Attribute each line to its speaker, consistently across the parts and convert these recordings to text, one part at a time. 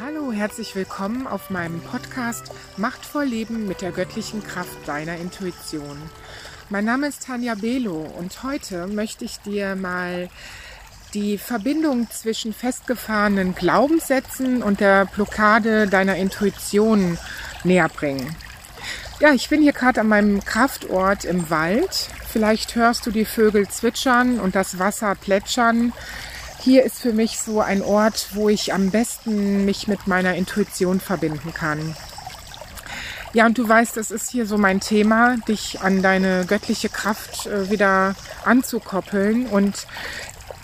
Speaker 1: Hallo, herzlich willkommen auf meinem Podcast Machtvoll Leben mit der göttlichen Kraft deiner Intuition. Mein Name ist Tanja Belo und heute möchte ich dir mal die Verbindung zwischen festgefahrenen Glaubenssätzen und der Blockade deiner Intuition näher bringen. Ja, ich bin hier gerade an meinem Kraftort im Wald. Vielleicht hörst du die Vögel zwitschern und das Wasser plätschern. Hier ist für mich so ein Ort, wo ich am besten mich mit meiner Intuition verbinden kann. Ja, und du weißt, es ist hier so mein Thema, dich an deine göttliche Kraft äh, wieder anzukoppeln. Und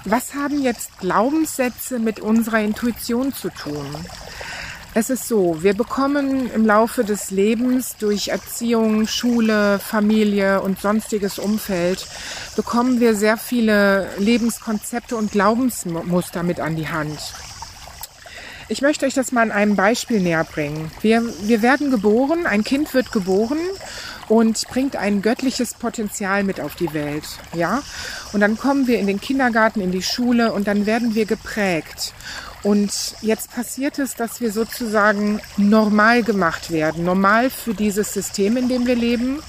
Speaker 1: was haben jetzt Glaubenssätze mit unserer Intuition zu tun? Es ist so, wir bekommen im Laufe des Lebens durch Erziehung, Schule, Familie und sonstiges Umfeld, bekommen wir sehr viele Lebenskonzepte und Glaubensmuster mit an die Hand. Ich möchte euch das mal an einem Beispiel näher bringen. Wir, wir werden geboren, ein Kind wird geboren und bringt ein göttliches Potenzial mit auf die Welt, ja? Und dann kommen wir in den Kindergarten, in die Schule und dann werden wir geprägt. Und jetzt passiert es, dass wir sozusagen normal gemacht werden. Normal für dieses System, in dem wir leben.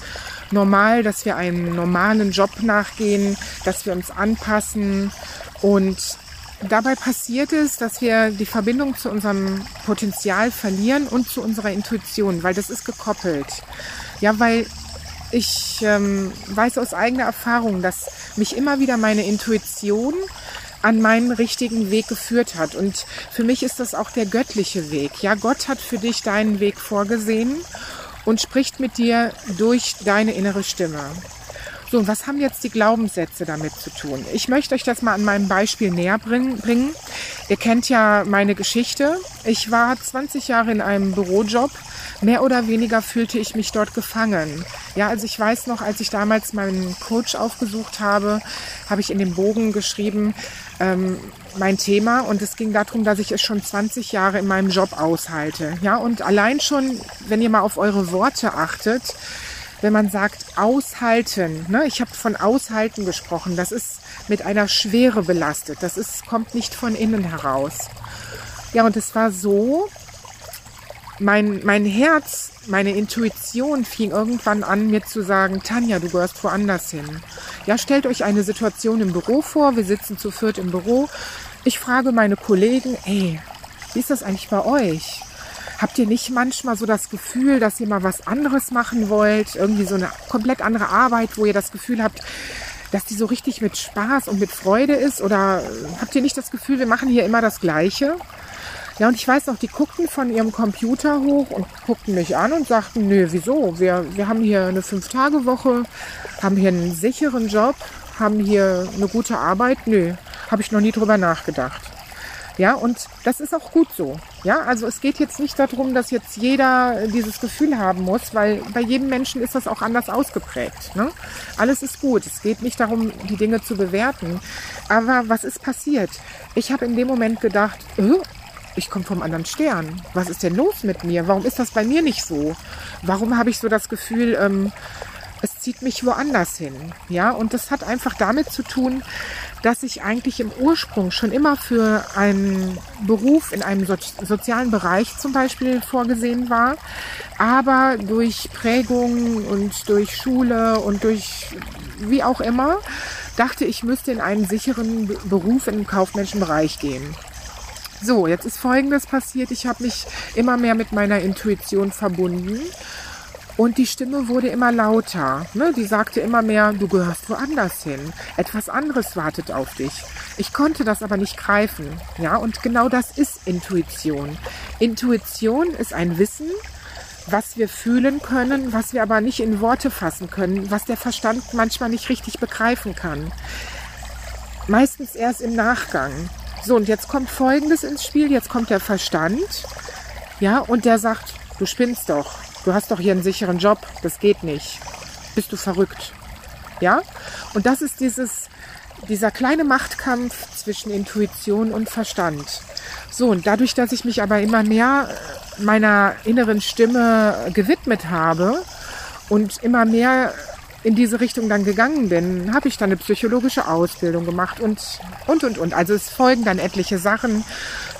Speaker 1: Normal, dass wir einem normalen Job nachgehen, dass wir uns anpassen. Und dabei passiert es, dass wir die Verbindung zu unserem Potenzial verlieren und zu unserer Intuition, weil das ist gekoppelt. Ja, weil ich ähm, weiß aus eigener Erfahrung, dass mich immer wieder meine Intuition an meinen richtigen Weg geführt hat. Und für mich ist das auch der göttliche Weg. Ja, Gott hat für dich deinen Weg vorgesehen und spricht mit dir durch deine innere Stimme. So, und was haben jetzt die Glaubenssätze damit zu tun? Ich möchte euch das mal an meinem Beispiel näher bringen. Ihr kennt ja meine Geschichte. Ich war 20 Jahre in einem Bürojob. Mehr oder weniger fühlte ich mich dort gefangen. Ja, also ich weiß noch, als ich damals meinen Coach aufgesucht habe, habe ich in dem Bogen geschrieben, ähm, mein Thema und es ging darum, dass ich es schon 20 Jahre in meinem Job aushalte. Ja, und allein schon, wenn ihr mal auf eure Worte achtet, wenn man sagt aushalten, ne, ich habe von aushalten gesprochen, das ist mit einer Schwere belastet, das ist, kommt nicht von innen heraus. Ja, und es war so, mein, mein Herz, meine Intuition fing irgendwann an, mir zu sagen, Tanja, du gehörst woanders hin. Ja, stellt euch eine Situation im Büro vor, wir sitzen zu viert im Büro, ich frage meine Kollegen, ey, wie ist das eigentlich bei euch? Habt ihr nicht manchmal so das Gefühl, dass ihr mal was anderes machen wollt? Irgendwie so eine komplett andere Arbeit, wo ihr das Gefühl habt, dass die so richtig mit Spaß und mit Freude ist? Oder habt ihr nicht das Gefühl, wir machen hier immer das Gleiche? Ja, und ich weiß noch, die guckten von ihrem Computer hoch und guckten mich an und sagten, nö, wieso? Wir, wir haben hier eine Fünf-Tage-Woche, haben hier einen sicheren Job, haben hier eine gute Arbeit. Nö, habe ich noch nie drüber nachgedacht. Ja, und das ist auch gut so. Ja, also es geht jetzt nicht darum, dass jetzt jeder dieses Gefühl haben muss, weil bei jedem Menschen ist das auch anders ausgeprägt. Ne? Alles ist gut. Es geht nicht darum, die Dinge zu bewerten. Aber was ist passiert? Ich habe in dem Moment gedacht, äh, ich komme vom anderen Stern. Was ist denn los mit mir? Warum ist das bei mir nicht so? Warum habe ich so das Gefühl, ähm, zieht mich woanders hin. Ja, und das hat einfach damit zu tun, dass ich eigentlich im Ursprung schon immer für einen Beruf in einem so sozialen Bereich zum Beispiel vorgesehen war, aber durch Prägung und durch Schule und durch wie auch immer dachte ich müsste in einen sicheren Beruf im kaufmännischen Bereich gehen. So, jetzt ist Folgendes passiert. Ich habe mich immer mehr mit meiner Intuition verbunden und die Stimme wurde immer lauter. Ne? Die sagte immer mehr, du gehörst woanders hin. Etwas anderes wartet auf dich. Ich konnte das aber nicht greifen. Ja, und genau das ist Intuition. Intuition ist ein Wissen, was wir fühlen können, was wir aber nicht in Worte fassen können, was der Verstand manchmal nicht richtig begreifen kann. Meistens erst im Nachgang. So, und jetzt kommt Folgendes ins Spiel. Jetzt kommt der Verstand. Ja, und der sagt, du spinnst doch du hast doch hier einen sicheren Job, das geht nicht. Bist du verrückt? Ja? Und das ist dieses, dieser kleine Machtkampf zwischen Intuition und Verstand. So, und dadurch, dass ich mich aber immer mehr meiner inneren Stimme gewidmet habe und immer mehr in diese Richtung dann gegangen bin, habe ich dann eine psychologische Ausbildung gemacht und, und, und, und. Also es folgen dann etliche Sachen.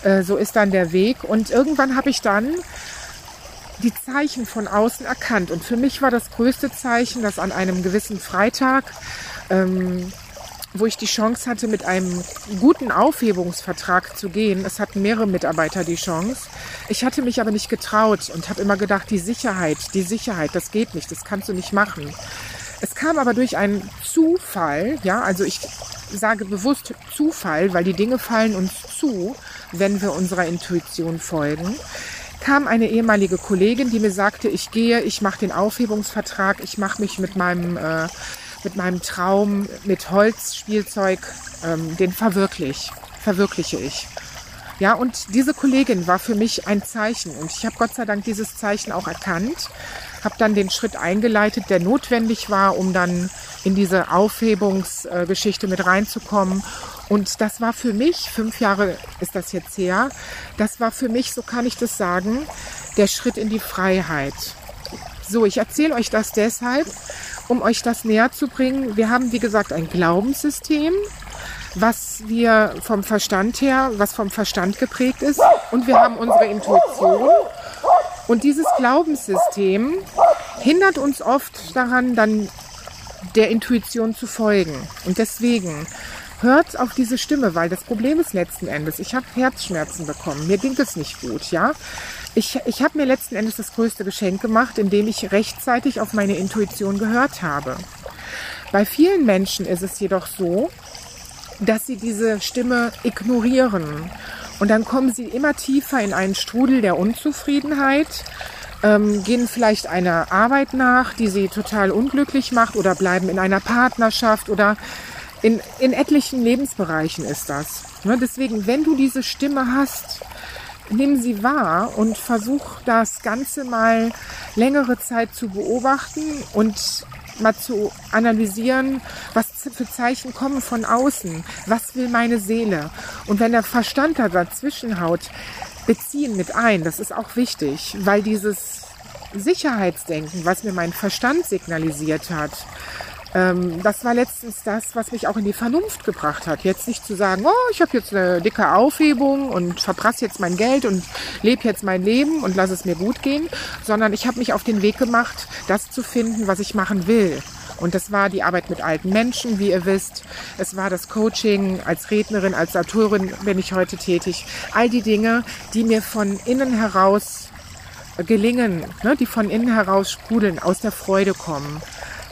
Speaker 1: Äh, so ist dann der Weg. Und irgendwann habe ich dann die Zeichen von außen erkannt. Und für mich war das größte Zeichen, dass an einem gewissen Freitag, ähm, wo ich die Chance hatte, mit einem guten Aufhebungsvertrag zu gehen, es hatten mehrere Mitarbeiter die Chance. Ich hatte mich aber nicht getraut und habe immer gedacht, die Sicherheit, die Sicherheit, das geht nicht, das kannst du nicht machen. Es kam aber durch einen Zufall, ja, also ich sage bewusst Zufall, weil die Dinge fallen uns zu, wenn wir unserer Intuition folgen kam eine ehemalige Kollegin, die mir sagte, ich gehe, ich mache den Aufhebungsvertrag, ich mache mich mit meinem, äh, mit meinem Traum, mit Holzspielzeug, ähm, den verwirklich, verwirkliche ich. Ja, und diese Kollegin war für mich ein Zeichen und ich habe Gott sei Dank dieses Zeichen auch erkannt, habe dann den Schritt eingeleitet, der notwendig war, um dann in diese Aufhebungsgeschichte mit reinzukommen. Und das war für mich, fünf Jahre ist das jetzt her, das war für mich, so kann ich das sagen, der Schritt in die Freiheit. So, ich erzähle euch das deshalb, um euch das näher zu bringen. Wir haben, wie gesagt, ein Glaubenssystem, was wir vom Verstand her, was vom Verstand geprägt ist. Und wir haben unsere Intuition. Und dieses Glaubenssystem hindert uns oft daran, dann der Intuition zu folgen. Und deswegen hört auf diese Stimme, weil das Problem ist letzten Endes, ich habe Herzschmerzen bekommen. Mir ging es nicht gut, ja. Ich, ich habe mir letzten Endes das größte Geschenk gemacht, indem ich rechtzeitig auf meine Intuition gehört habe. Bei vielen Menschen ist es jedoch so, dass sie diese Stimme ignorieren. Und dann kommen sie immer tiefer in einen Strudel der Unzufriedenheit, ähm, gehen vielleicht einer Arbeit nach, die sie total unglücklich macht oder bleiben in einer Partnerschaft oder in, in etlichen Lebensbereichen ist das. Ne? Deswegen, wenn du diese Stimme hast, nimm sie wahr und versuch das Ganze mal längere Zeit zu beobachten und mal zu analysieren, was für Zeichen kommen von außen, was will meine Seele. Und wenn der Verstand da dazwischen haut, beziehen mit ein, das ist auch wichtig, weil dieses Sicherheitsdenken, was mir mein Verstand signalisiert hat, ähm, das war letztens das, was mich auch in die Vernunft gebracht hat. Jetzt nicht zu sagen, oh, ich habe jetzt eine dicke Aufhebung und verprasse jetzt mein Geld und lebe jetzt mein Leben und lasse es mir gut gehen, sondern ich habe mich auf den Weg gemacht, das zu finden, was ich machen will. Und das war die Arbeit mit alten Menschen, wie ihr wisst. Es war das Coaching. Als Rednerin, als Autorin bin ich heute tätig. All die Dinge, die mir von innen heraus gelingen, ne, die von innen heraus sprudeln, aus der Freude kommen.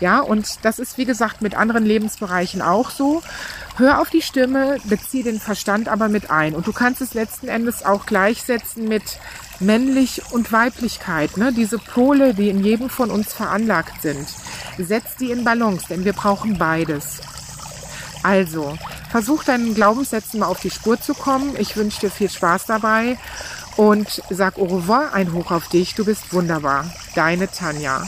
Speaker 1: Ja, und das ist wie gesagt mit anderen Lebensbereichen auch so. Hör auf die Stimme, bezieh den Verstand aber mit ein. Und du kannst es letzten Endes auch gleichsetzen mit männlich und Weiblichkeit, ne? diese Pole, die in jedem von uns veranlagt sind. Setz die in Balance, denn wir brauchen beides. Also, versuch deinen Glaubenssätzen mal auf die Spur zu kommen. Ich wünsche dir viel Spaß dabei und sag au revoir, ein Hoch auf dich. Du bist wunderbar. Deine Tanja.